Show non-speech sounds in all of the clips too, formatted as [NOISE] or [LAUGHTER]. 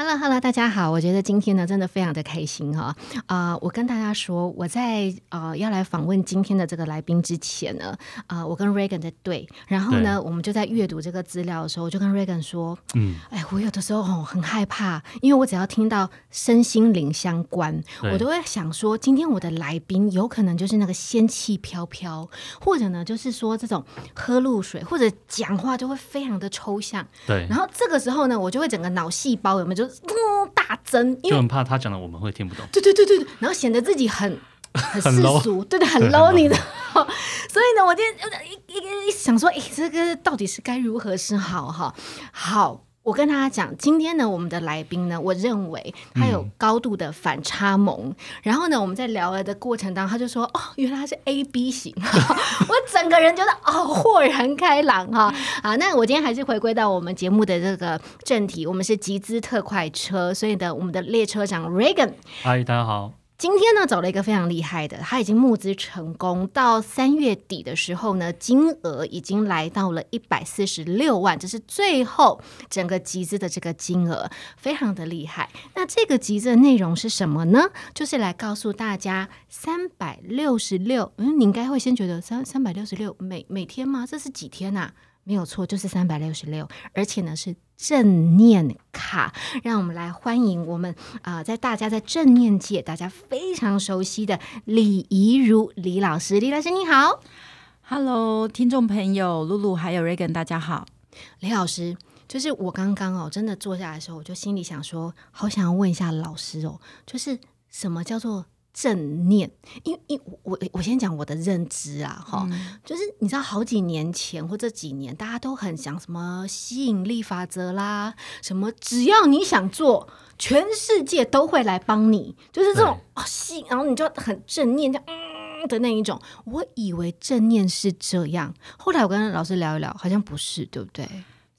Hello，Hello，大家好。我觉得今天呢，真的非常的开心哈。啊，我跟大家说，我在呃要来访问今天的这个来宾之前呢，啊，我跟 Regan 在对，然后呢，我们就在阅读这个资料的时候，我就跟 Regan 说，嗯，哎，我有的时候很害怕，因为我只要听到身心灵相关，我都会想说，今天我的来宾有可能就是那个仙气飘飘，或者呢，就是说这种喝露水或者讲话就会非常的抽象。对，然后这个时候呢，我就会整个脑细胞有没有就嗯大增，因为就很怕他讲的我们会听不懂。对对对对对，然后显得自己很 [LAUGHS] 很世俗，对对，很 low，你知道。[LAUGHS] 所以呢，我今天一一一想说，哎，这个到底是该如何是好哈？好。我跟大家讲，今天呢，我们的来宾呢，我认为他有高度的反差萌。然后呢，我们在聊了的过程当中，他就说：“哦，原来他是 A B 型。[LAUGHS] ”我整个人觉得哦，豁然开朗哈啊！那我今天还是回归到我们节目的这个正题，我们是集资特快车，所以呢，我们的列车长 Regan，嗨，大家好。今天呢，走了一个非常厉害的，他已经募资成功，到三月底的时候呢，金额已经来到了一百四十六万，这是最后整个集资的这个金额，非常的厉害。那这个集资的内容是什么呢？就是来告诉大家三百六十六，嗯，你应该会先觉得三三百六十六每每天吗？这是几天呐？没有错，就是三百六十六，而且呢是正念卡。让我们来欢迎我们啊，在大家在正念界大家非常熟悉的李怡如李老师。李老师你好，Hello，听众朋友露露还有 Regan，大家好。李老师，就是我刚刚哦，真的坐下来的时候，我就心里想说，好想要问一下老师哦，就是什么叫做？正念，因因我我先讲我的认知啊，哈，就是你知道好几年前或这几年，大家都很想什么吸引力法则啦，什么只要你想做，全世界都会来帮你，就是这种啊吸，然后你就很正念，这样嗯的那一种。我以为正念是这样，后来我跟老师聊一聊，好像不是，对不对？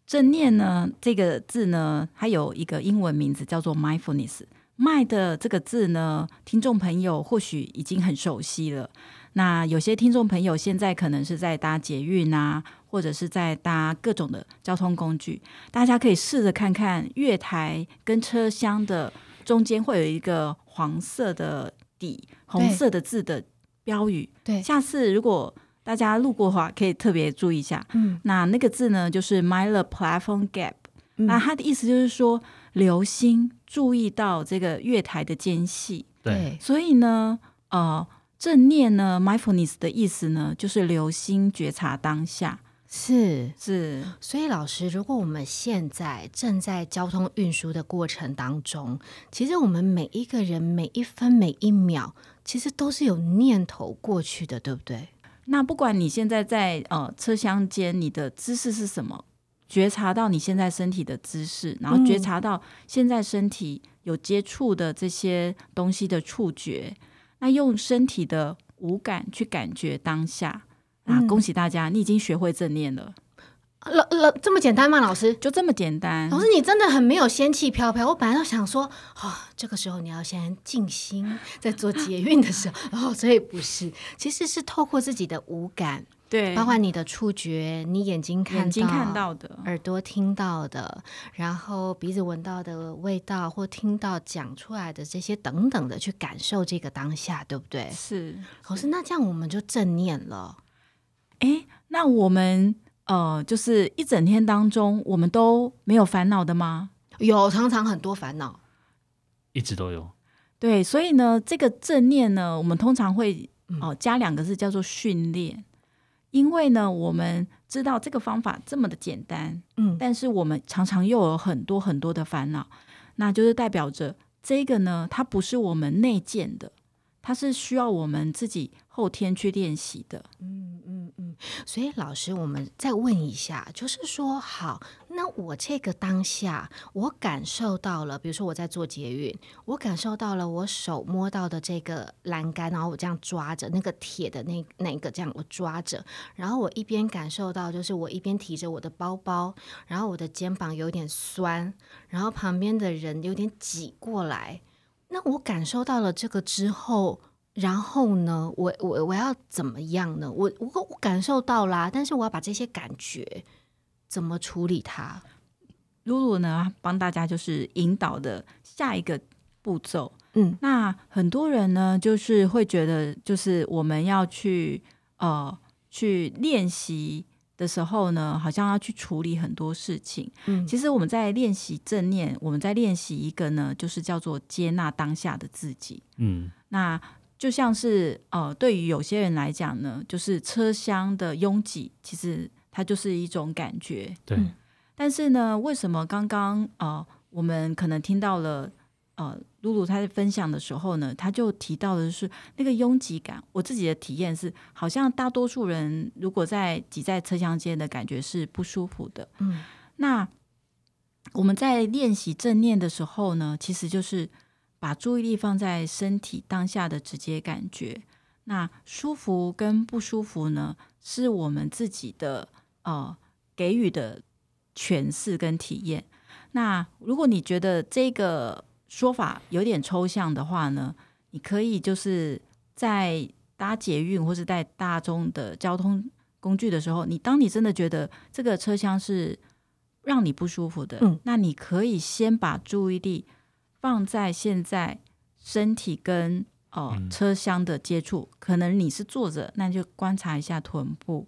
正念呢，这个字呢，它有一个英文名字叫做 mindfulness。卖的这个字呢，听众朋友或许已经很熟悉了。那有些听众朋友现在可能是在搭捷运啊，或者是在搭各种的交通工具，大家可以试着看看月台跟车厢的中间会有一个黄色的底、红色的字的标语。对，下次如果大家路过的话，可以特别注意一下。嗯，那那个字呢，就是 “mind the platform gap”。那它的意思就是说。留心注意到这个月台的间隙，对，所以呢，呃，正念呢，mindfulness 的意思呢，就是留心觉察当下，是是。所以老师，如果我们现在正在交通运输的过程当中，其实我们每一个人每一分每一秒，其实都是有念头过去的，对不对？那不管你现在在呃车厢间，你的姿势是什么？觉察到你现在身体的姿势，然后觉察到现在身体有接触的这些东西的触觉，那用身体的五感去感觉当下啊！恭喜大家，你已经学会正念了。老老这么简单吗？老师就这么简单？老师你真的很没有仙气飘飘。我本来都想说，哦，这个时候你要先静心，在做 [LAUGHS] 捷运的时候，哦，所以不是，其实是透过自己的五感。对，包括你的触觉，你眼睛看眼睛看到的，耳朵听到的，然后鼻子闻到的味道，或听到讲出来的这些等等的，去感受这个当下，对不对？是。可是那这样我们就正念了。哎，那我们呃，就是一整天当中，我们都没有烦恼的吗？有，常常很多烦恼，一直都有。对，所以呢，这个正念呢，我们通常会哦加两个字，叫做训练。因为呢，我们知道这个方法这么的简单，嗯，但是我们常常又有很多很多的烦恼，那就是代表着这个呢，它不是我们内建的，它是需要我们自己后天去练习的，嗯嗯嗯。所以老师，我们再问一下，就是说，好，那我这个当下，我感受到了，比如说我在做捷运，我感受到了我手摸到的这个栏杆，然后我这样抓着那个铁的那那个这样我抓着，然后我一边感受到，就是我一边提着我的包包，然后我的肩膀有点酸，然后旁边的人有点挤过来，那我感受到了这个之后。然后呢，我我我要怎么样呢？我我我感受到啦，但是我要把这些感觉怎么处理它？露露呢帮大家就是引导的下一个步骤。嗯那很多人呢，就是会觉得，就是我们要去呃去练习的时候呢，好像要去处理很多事情。嗯其实我们在练习正念，我们在练习一个呢，就是叫做接纳当下的自己。嗯那就像是呃，对于有些人来讲呢，就是车厢的拥挤，其实它就是一种感觉。对，嗯但是呢，为什么刚刚呃，我们可能听到了呃，露露她在分享的时候呢，她就提到的是那个拥挤感。我自己的体验是，好像大多数人如果在挤在车厢间的感觉是不舒服的。嗯那我们在练习正念的时候呢，其实就是把注意力放在身体当下的直接感觉。那舒服跟不舒服呢，是我们自己的呃给予的诠释跟体验。那如果你觉得这个说法有点抽象的话呢，你可以就是在搭捷运或是在大众的交通工具的时候，你当你真的觉得这个车厢是让你不舒服的，嗯那你可以先把注意力放在现在身体跟呃、嗯车厢的接触。可能你是坐着，那你就观察一下臀部；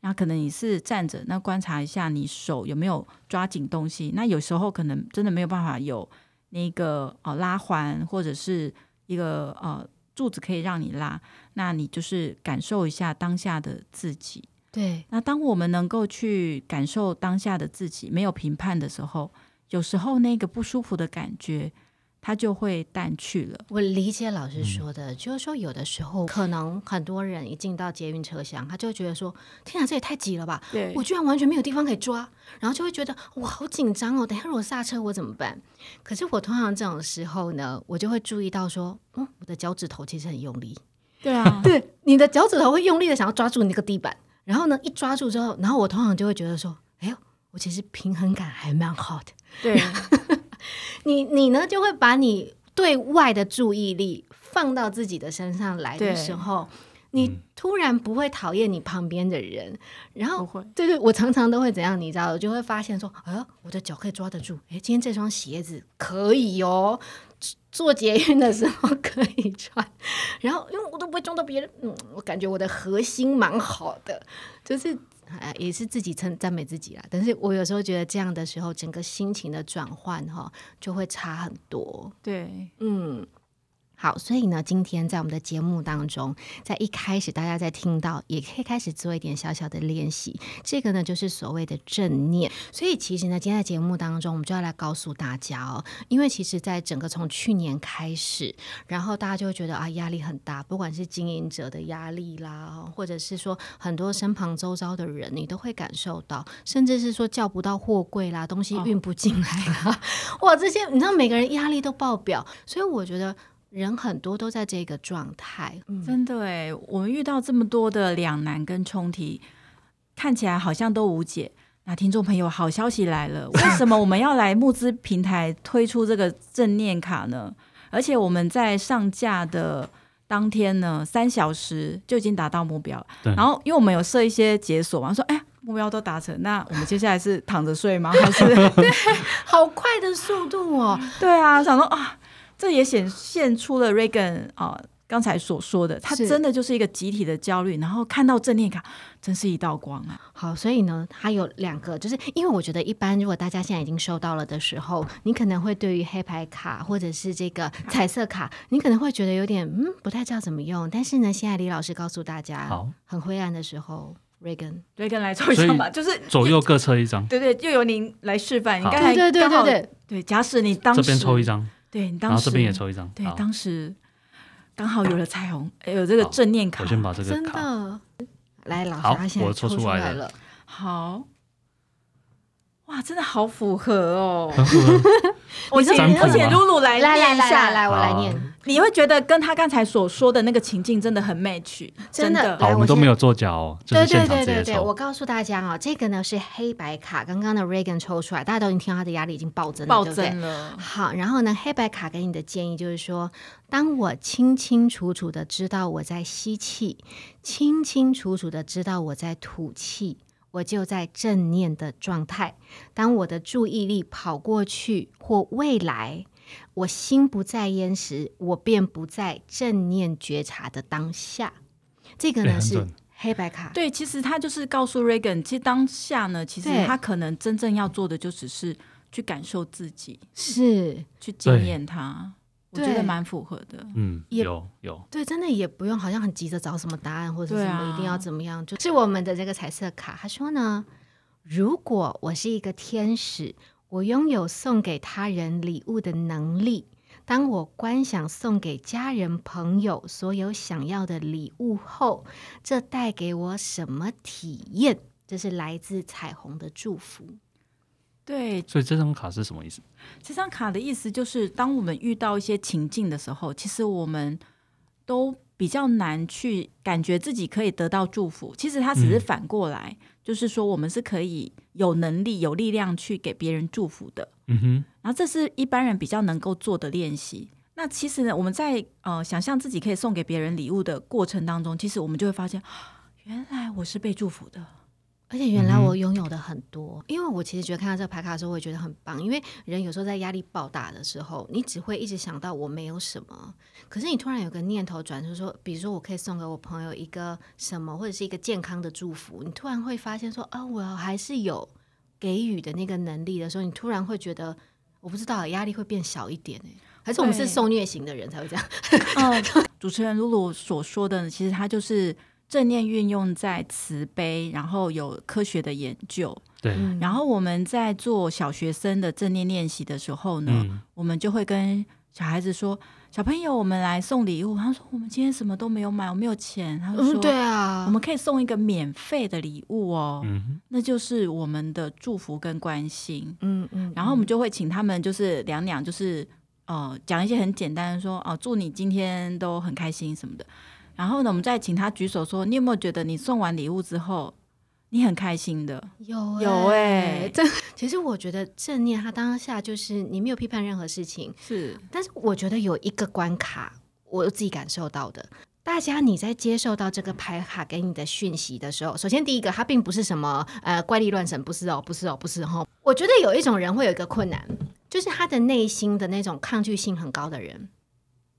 然后可能你是站着，那观察一下你手有没有抓紧东西。那有时候可能真的没有办法有那个呃拉环或者是一个呃柱子可以让你拉，那你就是感受一下当下的自己。对，那当我们能够去感受当下的自己，没有评判的时候，有时候那个不舒服的感觉，它就会淡去了。我理解老师说的，就是说有的时候可能很多人一进到捷运车厢，他就会觉得说：“天啊，这也太挤了吧！对我居然完全没有地方可以抓。”然后就会觉得我，好紧张哦！等下如果刹车我怎么办？可是我通常这种时候呢，我就会注意到说：“嗯，我的脚趾头其实很用力。[LAUGHS] 对啊，对，你的脚趾头会用力的想要抓住那个地板，然后呢，一抓住之后，然后我通常就会觉得说：“哎呦，我其实平衡感还蛮好的。[LAUGHS] ”对你你呢就会把你对外的注意力放到自己的身上来的时候，你突然不会讨厌你旁边的人，然后不会对对，我常常都会怎样，你知道，我就会发现说，哎呀，我的脚可以抓得住，哎，今天这双鞋子可以哦，做捷运的时候 [LAUGHS] 可以穿，然后因为我都不会撞到别人，嗯，我感觉我的核心蛮好的，就是。哎，也是自己称赞美自己啦。但是我有时候觉得这样的时候，整个心情的转换哈，就会差很多。对嗯，好，所以呢，今天在我们的节目当中，在一开始大家在听到，也可以开始做一点小小的练习。这个呢，就是所谓的正念。所以其实呢，今天在节目当中，我们就要来告诉大家哦，因为其实在整个从去年开始，然后大家就会觉得啊，压力很大，不管是经营者的压力啦，或者是说很多身旁周遭的人，你都会感受到，甚至是说叫不到货柜啦，东西运不进来啦，[LAUGHS] 哇，这些你知道每个人压力都爆表，所以我觉得人很多都在这个状态。嗯，真的哎，我们遇到这么多的两难跟冲突，看起来好像都无解。那听众朋友，好消息来了！[LAUGHS] 为什么我们要来募资平台推出这个正念卡呢？而且我们在上架的当天呢，三小时就已经达到目标了。然后，因为我们有设一些解锁嘛，说哎，目标都达成，那我们接下来是躺着睡吗？还是 [LAUGHS] 对好快的速度哦！[LAUGHS] 对啊，想说啊，这也显现出了 Reagan 啊刚才所说的，他真的就是一个集体的焦虑，然后看到正念卡，真是一道光啊！好，所以呢，它有两个，就是因为我觉得一般如果大家现在已经收到了的时候，你可能会对于黑牌卡或者是这个彩色卡，你可能会觉得有点嗯不太知道怎么用。但是呢，现在李老师告诉大家，好，很灰暗的时候，Reagan，Reagan 来抽一张吧，就是左右各抽一张，对对，就由您来示范。你好刚才对对对刚好对对，对，假使你当时这边抽一，张，对你当时然后这边也抽一张。对，好，当时刚好有了彩虹，哎有这个正念卡我，先把这个真，的，来，老师我抽出出来了了。好。哇，真的好符合哦！很符合 [LAUGHS] 我请占卜我请露露来念一下来来来，我来念，你会觉得跟他刚才所说的那个情境真的很 match，真的的好，我们都没有做假哦，就对对是现场直接对对对，我。告诉大家哦，这个呢是黑白卡，刚刚的 Reagan 抽出来，大家都已经听到他的压力已经暴增了，暴增了。好，然后呢，黑白卡给你的建议就是说，当我清清楚楚的知道我在吸气，清清楚楚的知道我在吐气，我就在正念的状态。当我的注意力跑过去或未来，我心不在焉时，我便不在正念觉察的当下。这个呢是黑白卡，对，其实他就是告诉 Reagan，其实当下呢，其实他可能真正要做的就只是去感受自己，是。去经验它。我觉得蛮符合的。嗯，也有有，对，真的也不用好像很急着找什么答案或者什么一定要怎么样，就是我们的这个彩色卡，他说呢，如果我是一个天使，我拥有送给他人礼物的能力。当我观想送给家人朋友所有想要的礼物后，这带给我什么体验？这是来自彩虹的祝福。对，所以这张卡是什么意思？这张卡的意思就是，当我们遇到一些情境的时候，其实我们都比较难去感觉自己可以得到祝福。其实它只是嗯反过来，就是说我们是可以有能力、有力量去给别人祝福的。嗯哼，然后这是一般人比较能够做的练习。那其实呢，我们在呃想象自己可以送给别人礼物的过程当中，其实我们就会发现，原来我是被祝福的。而且原来我拥有的很多，因为我其实觉得看到这个牌卡的时候，我也觉得很棒。因为人有时候在压力爆大的时候，你只会一直想到我没有什么，可是你突然有个念头转，就是说，比如说我可以送给我朋友一个什么，或者是一个健康的祝福，你突然会发现说，啊，我还是有给予的那个能力的时候，你突然会觉得，我不知道压力会变小一点哎，还是我们是受虐型的人才会这样？嗯，[LAUGHS] 主持人露露所说的，其实他就是正念运用在慈悲，然后有科学的研究。对，嗯然后我们在做小学生的正念练习的时候呢，嗯，我们就会跟小孩子说：“小朋友，我们来送礼物。”他说：“我们今天什么都没有买，我没有钱。”他就说：“嗯，对啊，我们可以送一个免费的礼物哦，嗯，那就是我们的祝福跟关心。嗯嗯，然后我们就会请他们就是两两，就是呃讲一些很简单的说哦、祝你今天都很开心什么的。然后呢，我们再请他举手说，你有没有觉得你送完礼物之后，你很开心的？有有哎、欸这其实我觉得正念，它当下就是你没有批判任何事情，是，但是我觉得有一个关卡，我自己感受到的。大家你在接受到这个牌卡给你的讯息的时候，首先第一个，它并不是什么呃怪力乱神，不是哦，不是哦，不是哦。我觉得有一种人会有一个困难，就是他的内心的那种抗拒性很高的人，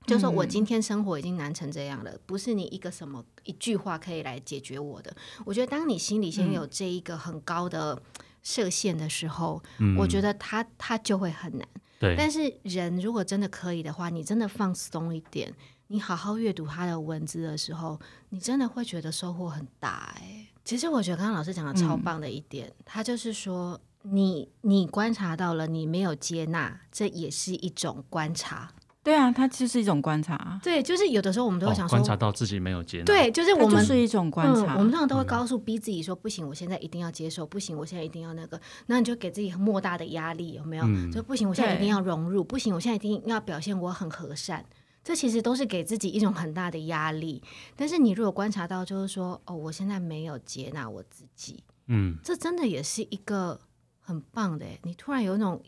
就是说我嗯今天生活已经难成这样了，不是你一个什么一句话可以来解决我的。我觉得当你心里先有这一个很高的设限的时候，嗯我觉得他他就会很难。对，但是人如果真的可以的话，你真的放松一点，你好好阅读他的文字的时候，你真的会觉得收获很大、哎，其实我觉得刚刚老师讲的超棒的一点，他就是说，你你观察到了，你没有接纳，这也是一种观察。对啊，它就是一种观察，对，就是有的时候我们都哦会想说，观察到自己没有接纳，对，就是我们就是一种观察。嗯，我们通常都会嗯告诉逼自己说，不行，我现在一定要接受，不行，我现在一定要那个，那你就给自己莫大的压力，有没有？嗯就不行，我现在一定要融入，不行，我现在一定要表现我很和善。这其实都是给自己一种很大的压力。但是你如果观察到，就是说，哦，我现在没有接纳我自己，嗯，这真的也是一个很棒的。你突然有那种，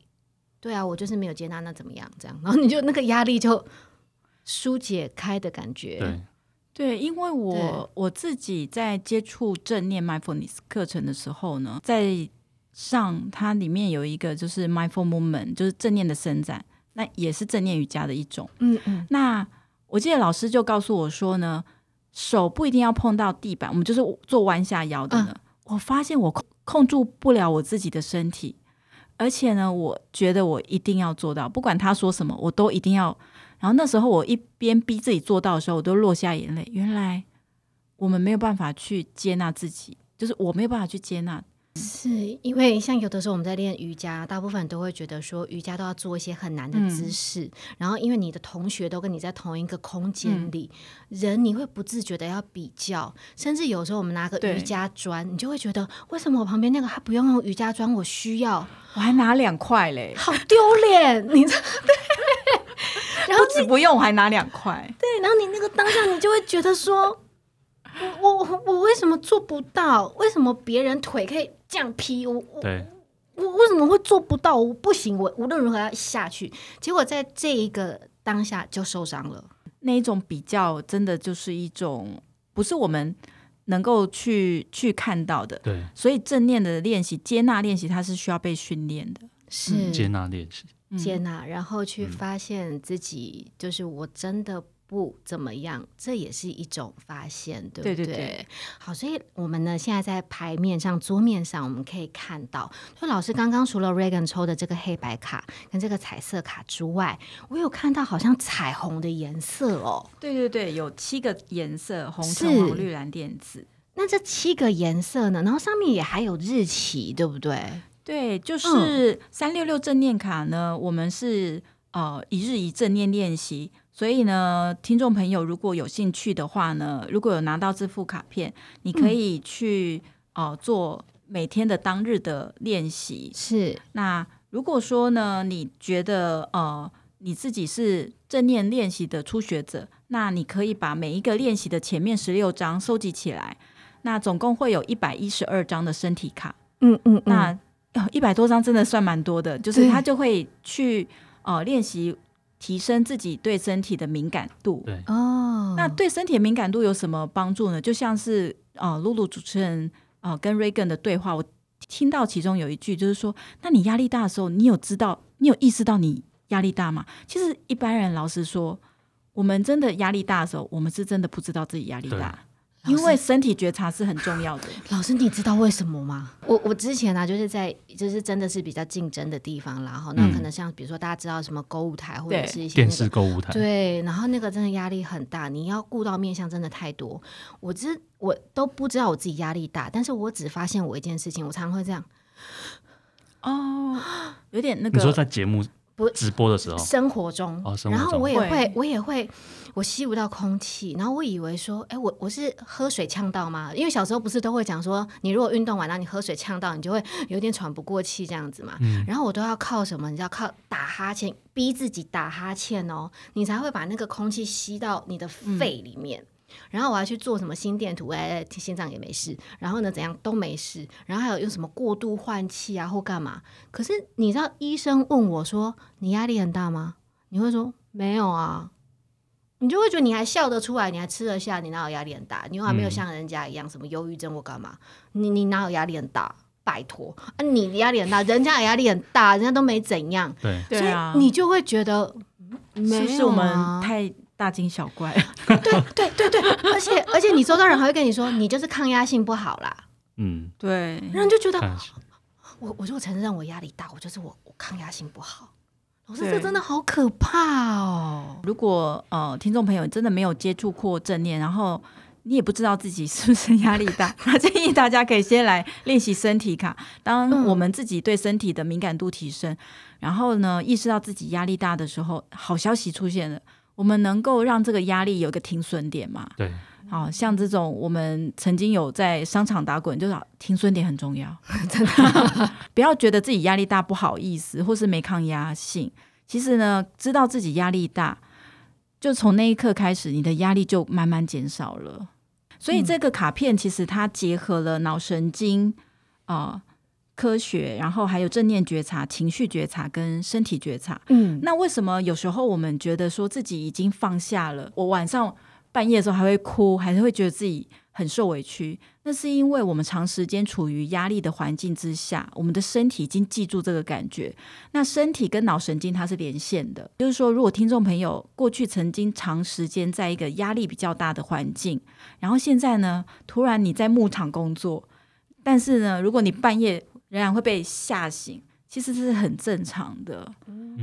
对啊，我就是没有接纳，那怎么样？这样，然后你就那个压力就疏解开的感觉。对，对，因为我我自己在接触正念 mindfulness 课程的时候呢，在上它里面有一个就是 mindful movement，就是正念的伸展，那也是正念瑜伽的一种。嗯嗯，那我记得老师就告诉我说呢，手不一定要碰到地板，我们就是做弯下腰的呢。我发现我控控制不了我自己的身体，而且呢，我觉得我一定要做到，不管他说什么，我都一定要。然后那时候我一边逼自己做到的时候，我都落下眼泪。原来我们没有办法去接纳自己，就是我没有办法去接纳。是因为像有的时候我们在练瑜伽，大部分人都会觉得说瑜伽都要做一些很难的姿势，然后因为你的同学都跟你在同一个空间里，人你会不自觉的要比较，甚至有时候我们拿个瑜伽砖，你就会觉得为什么我旁边那个他不用用瑜伽砖，我需要，我还拿两块嘞，好丢脸，你知道 [LAUGHS] 对，然后不止不用，我还拿两块。对，然后你那个当下你就会觉得说。我我我为什么做不到？为什么别人腿可以这样劈？我我对，我为什么会做不到？我不行，我无论如何要下去。结果在这一个当下就受伤了。那一种比较，真的就是一种不是我们能够去去看到的。对，所以正念的练习、接纳练习，它是需要被训练的。是接纳练习，嗯接纳，然后去嗯发现自己就是我真的不怎么样，这也是一种发现，对不对对对对好，所以我们呢现在在牌面上、桌面上，我们可以看到，就老师刚刚除了 Reagan 抽的这个黑白卡跟这个彩色卡之外，我有看到好像彩虹的颜色哦。对对对，有七个颜色：红、是橙、黄、绿、蓝、靛、紫。那这七个颜色呢？然后上面也还有日期，对不对？对，就是三六六正念卡呢，我们是呃一日一正念练习，所以呢，听众朋友如果有兴趣的话呢，如果有拿到这副卡片，你可以去呃做每天的当日的练习。是。那如果说呢，你觉得呃你自己是正念练习的初学者，那你可以把每一个练习的前面十六章收集起来，那总共会有一百一十二张的身体卡。嗯嗯那一百多张真的算蛮多的，就是他就会去呃练习提升自己对身体的敏感度。对，哦，那对身体的敏感度有什么帮助呢？就像是呃露露主持人呃跟 Reagan 的对话，我听到其中有一句就是说，那你压力大的时候，你有知道你有意识到你压力大吗？其实一般人老实说，我们真的压力大的时候，我们是真的不知道自己压力大。因为身体觉察是很重要的，[LAUGHS] 老师，你知道为什么吗？我我之前呢、就是在就是真的是比较竞争的地方啦，然后那嗯。可能像比如说大家知道什么购物台或者是一些那个视购物台，对，然后那个真的压力很大，你要顾到面向真的太多。我只我都不知道我自己压力大，但是我只发现我一件事情，我常常会这样，哦，[GASPS] 有点那个你说在节目不直播的时候，生活中，哦活中。然后我也会会，我也会，我吸不到空气，然后我以为说，哎，我我是喝水呛到吗？因为小时候不是都会讲说，你如果运动完，然后你喝水呛到，你就会有点喘不过气这样子嘛。嗯然后我都要靠什么？你知道靠打哈欠，逼自己打哈欠哦，你才会把那个空气吸到你的肺里面。然后我要去做什么心电图，哎，心脏也没事。然后呢，怎样都没事。然后还有用什么过度换气啊，或干嘛？可是你知道，医生问我说：“你压力很大吗？”你会说：“没有啊。”你就会觉得你还笑得出来，你还吃得下，你哪有压力很大？你又还没有嗯像人家一样什么忧郁症或干嘛？你你哪有压力很大？拜托啊，你压力很大，人家也压力很大，人家都没怎样，对，所以你就会觉得嗯没有、啊、是不是我们太大惊小怪？[LAUGHS] 对对对对，而且而且你周遭人还会跟你说，你就是抗压性不好啦，嗯，对，然后就觉得我我就承认我压力大，我就是我我抗压性不好。老师，这真的好可怕哦！如果呃听众朋友真的没有接触过正念，然后你也不知道自己是不是压力大，[LAUGHS] 那建议大家可以先来练习身体卡。当嗯我们自己对身体的敏感度提升，然后呢意识到自己压力大的时候，好消息出现了，我们能够让这个压力有一个停损点嘛？对，好像这种我们曾经有在商场打滚，就是停损点很重要，[LAUGHS] 真的，[LAUGHS] 不要觉得自己压力大不好意思，或是没抗压性。其实呢，知道自己压力大，就从那一刻开始，你的压力就慢慢减少了。所以这个卡片其实它结合了脑神经啊、呃科学，然后还有正念觉察、情绪觉察跟身体觉察。嗯，那为什么有时候我们觉得说自己已经放下了，我晚上半夜的时候还会哭，还是会觉得自己很受委屈？那是因为我们长时间处于压力的环境之下，我们的身体已经记住这个感觉。那身体跟脑神经它是连线的，就是说，如果听众朋友过去曾经长时间在一个压力比较大的环境，然后现在呢，突然你在牧场工作，但是呢，如果你半夜仍然会被吓醒，其实这是很正常的。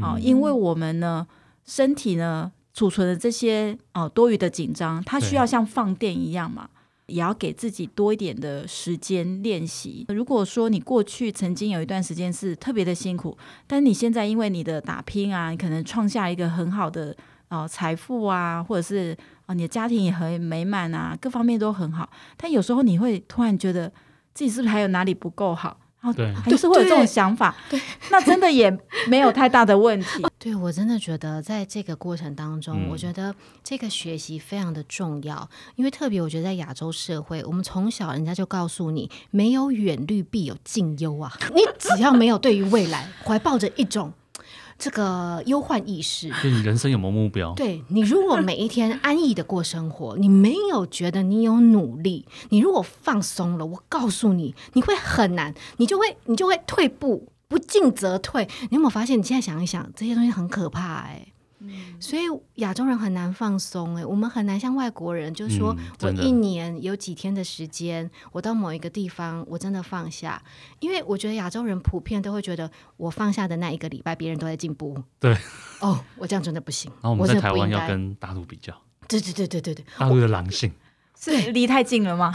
好、嗯因为我们呢，身体呢储存的这些哦多余的紧张，它需要像放电一样嘛，也要给自己多一点的时间练习。如果说你过去曾经有一段时间是特别的辛苦，但你现在因为你的打拼啊，你可能创下一个很好的呃财富啊，或者是啊、呃你的家庭也很美满啊，各方面都很好，但有时候你会突然觉得自己是不是还有哪里不够好？然后对。还是会有这种想法，[LAUGHS] 对，[LAUGHS] 那真的也没有太大的问题。[LAUGHS] 对我真的觉得在这个过程当中，嗯。我觉得这个学习非常的重要，因为特别我觉得在亚洲社会，我们从小人家就告诉你，没有远虑必有近忧啊，你只要没有对于未来怀抱着一种。这个忧患意识。就你人生有没有目标？对你，如果每一天安逸的过生活，你没有觉得你有努力，你如果放松了，我告诉你，你会很难，你就会你就会退步，不进则退。你有没有发现？你现在想一想，这些东西很可怕哎、所以亚洲人很难放松哎、我们很难像外国人，就是说、嗯我一年有几天的时间，我到某一个地方，我真的放下，因为我觉得亚洲人普遍都会觉得，我放下的那一个礼拜，别人都在进步。对，哦，我这样真的不行。然后我们在台湾不要跟大陆比较，对对对对对对大陆的狼性，是离太近了吗？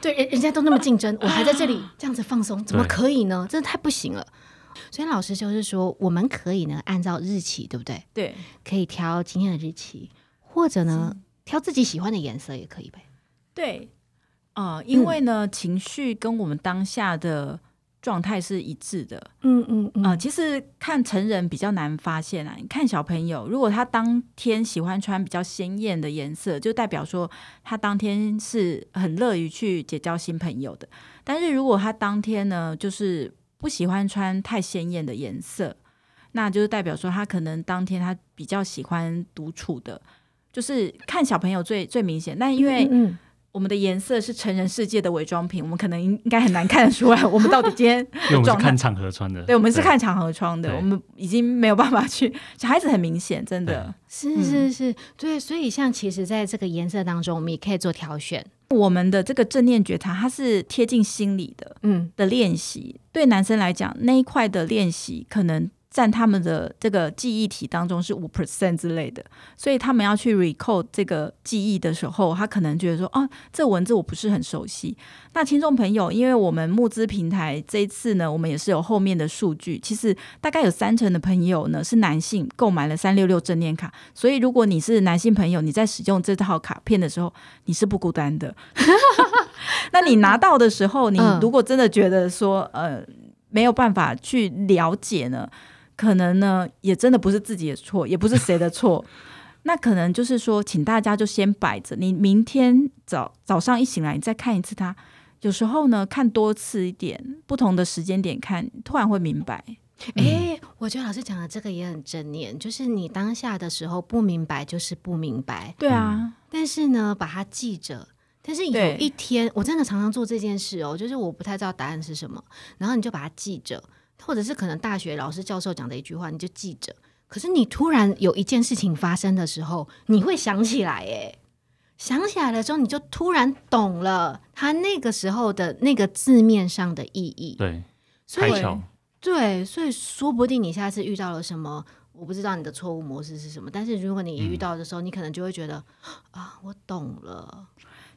对，[LAUGHS] 人人家都那么竞争，我还在这里这样子放松，怎么可以呢？真的太不行了。所以老师就是说，我们可以呢按照日期，对不对？对，可以挑今天的日期，或者呢挑自己喜欢的颜色也可以呗。对，呃，因为呢，情绪跟我们当下的状态是一致的。嗯嗯嗯呃，其实看成人比较难发现啊。你看小朋友，如果他当天喜欢穿比较鲜艳的颜色，就代表说他当天是很乐于去结交新朋友的。但是如果他当天呢，就是不喜欢穿太鲜艳的颜色，那就是代表说他可能当天他比较喜欢独处的。就是看小朋友最最明显，但因为我们的颜色是成人世界的伪装品，我们可能应应该很难看得出来，我们到底今天 [LAUGHS] 因为我们是看场合穿的，对，我们是看场合穿的，我们已经没有办法去。小孩子很明显，真的。是是是，对，所以像其实在这个颜色当中，我们也可以做挑选。我们的这个正念觉察，它是贴近心理的嗯的练习。对男生来讲，那一块的练习可能占他们的这个记忆体当中是五 percent 之类的，所以他们要去 recall 这个记忆的时候，他可能觉得说，哦，这文字我不是很熟悉。那听众朋友，因为我们募资平台这一次呢，我们也是有后面的数据，其实大概有三成的朋友呢是男性购买了三六六正念卡，所以如果你是男性朋友，你在使用这套卡片的时候，你是不孤单的。[LAUGHS] 那你拿到的时候，你嗯如果真的觉得说，呃，没有办法去了解呢，可能呢也真的不是自己的错，也不是谁的错。[LAUGHS] 那可能就是说，请大家就先摆着，你明天早早上一醒来，你再看一次它。有时候呢，看多次一点，不同的时间点看，突然会明白。哎、我觉得老师讲的这个也很正念，就是你当下的时候不明白就是不明白，对啊，但是呢，把它记着。但是有一天，我真的常常做这件事哦，就是我不太知道答案是什么，然后你就把它记着，或者是可能大学老师教授讲的一句话，你就记着。可是你突然有一件事情发生的时候，你会想起来，哎，想起来了之后，你就突然懂了他那个时候的那个字面上的意义。对，所以，对，所以说不定你下次遇到了什么，我不知道你的错误模式是什么，但是如果你遇到的时候，你可能就会觉得啊，我懂了。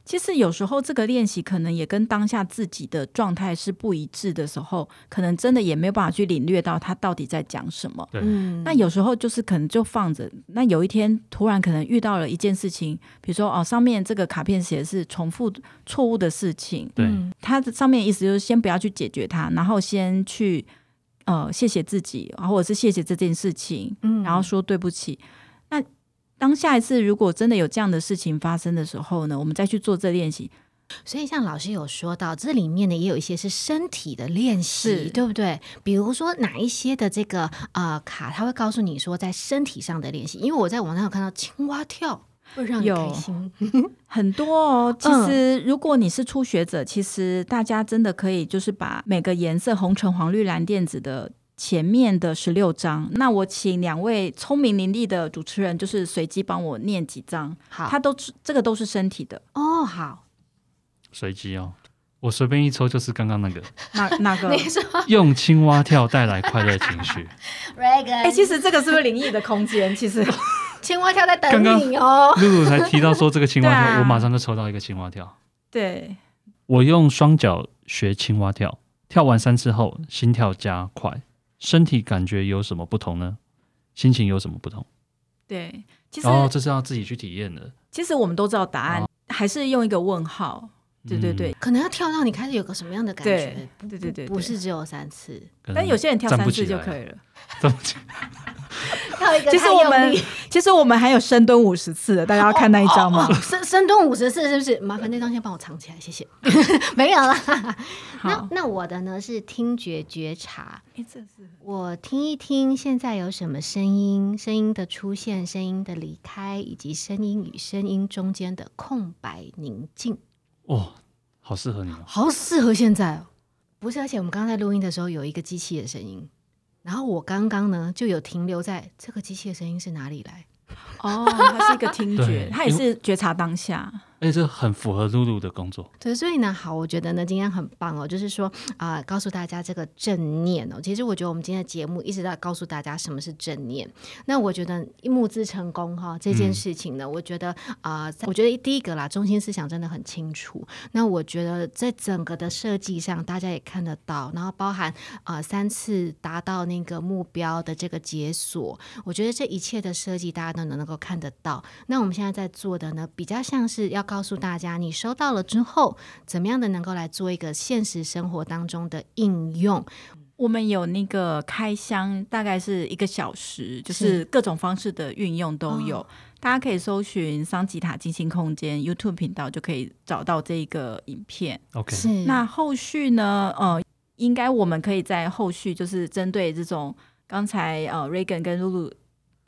其实有时候这个练习可能也跟当下自己的状态是不一致的时候，可能真的也没有办法去领略到他到底在讲什么。对嗯，那有时候就是可能就放着，那有一天突然可能遇到了一件事情，比如说哦，上面这个卡片写的是重复错误的事情，对，嗯它的上面的意思就是先不要去解决它，然后先去呃谢谢自己，或者是谢谢这件事情，嗯然后说对不起。那当下一次如果真的有这样的事情发生的时候呢，我们再去做这练习，所以像老师有说到，这里面呢也有一些是身体的练习，对不对？比如说哪一些的这个呃卡，他会告诉你说在身体上的练习，因为我在网上有看到青蛙跳。会让你开心，[LAUGHS] 很多哦。[LAUGHS] 其嗯实，如果你是初学者，其实大家真的可以就是把每个颜色红橙黄绿蓝靛紫的前面的十六章，那我请两位聪明伶俐的主持人，就是随机帮我念几张，好，他都是这个都是身体的，哦好，随机哦。我随便一抽就是刚刚那个，哪哪个？你说用青蛙跳带来快乐情绪。[LAUGHS] 哎、其实这个是不是灵异的空间？其实 [LAUGHS] 青蛙跳在等刚刚你哦。[LAUGHS] 露露才提到说这个青蛙跳，啊我马上就抽到一个青蛙跳。对，我用双脚学青蛙跳，跳完三次后，心跳加快，身体感觉有什么不同呢？心情有什么不同？对，其实、然后这是要自己去体验的。其实我们都知道答案，还是用一个问号。对对对，可能要跳到你开始有个什么样的感觉对？不对对不是只有三次，但有些人跳三次就可以了。站不起跳一个其实太用我们力其实我们还有深蹲五十次的，大家要看那一张吗？深深蹲五十次是不是？麻烦那张先帮我藏起来，谢谢。[LAUGHS] 没有啦。那好，那我的呢是听觉觉察，诶这是我听一听现在有什么声音，声音的出现，声音的离开，以及声音与声音中间的空白宁静，哦，好适合你哦。好适合现在哦。不是，而且我们刚刚在录音的时候有一个机器的声音，然后我刚刚呢就有停留在这个机器的声音是哪里来？哦，它是一个听觉，它也是觉察当下。而且这很符合露露的工作。对，所以呢，好，我觉得呢，今天很棒哦，就是说啊、告诉大家这个正念哦。其实我觉得我们今天的节目一直在告诉大家什么是正念。那我觉得募资成功哈、这件事情呢，我觉得啊、在我觉得第一个啦，中心思想真的很清楚。那我觉得在整个的设计上，大家也看得到，然后包含啊、三次达到那个目标的这个解锁，我觉得这一切的设计大家都能能够看得到。那我们现在在做的呢，比较像是要告诉大家，你收到了之后，怎么样的能够来做一个现实生活当中的应用。我们有那个开箱，大概是一个小时，就是是各种方式的运用都有。哦大家可以搜寻桑吉塔静心空间 YouTube 频道，就可以找到这个影片。OK，是那后续呢？呃，应该我们可以在后续就是针对这种刚才呃 Reagan 跟露露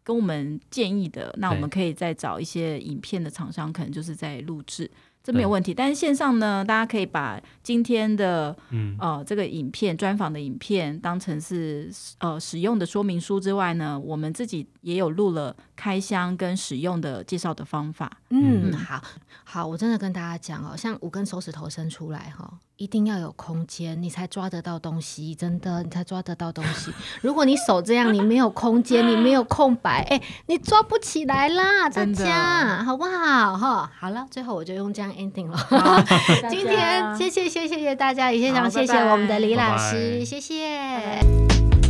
跟我们建议的，那我们可以再找一些影片的厂商，可能就是在录制。这没有问题，但是线上呢，大家可以把今天的嗯，呃这个影片专访的影片当成是呃使用的说明书之外呢，我们自己也有录了开箱跟使用的介绍的方法。嗯，嗯好好，我真的跟大家讲哦，像五根手指头伸出来哈、一定要有空间，你才抓得到东西，真的，你才抓得到东西。如果你手这样，你没有空间，你没有空白，哎，你抓不起来啦，大家好不好？哈，好了，最后我就用这样 ending 了。今天谢谢谢谢谢谢大家，也非常谢谢我们的李老拜师，拜谢谢。拜拜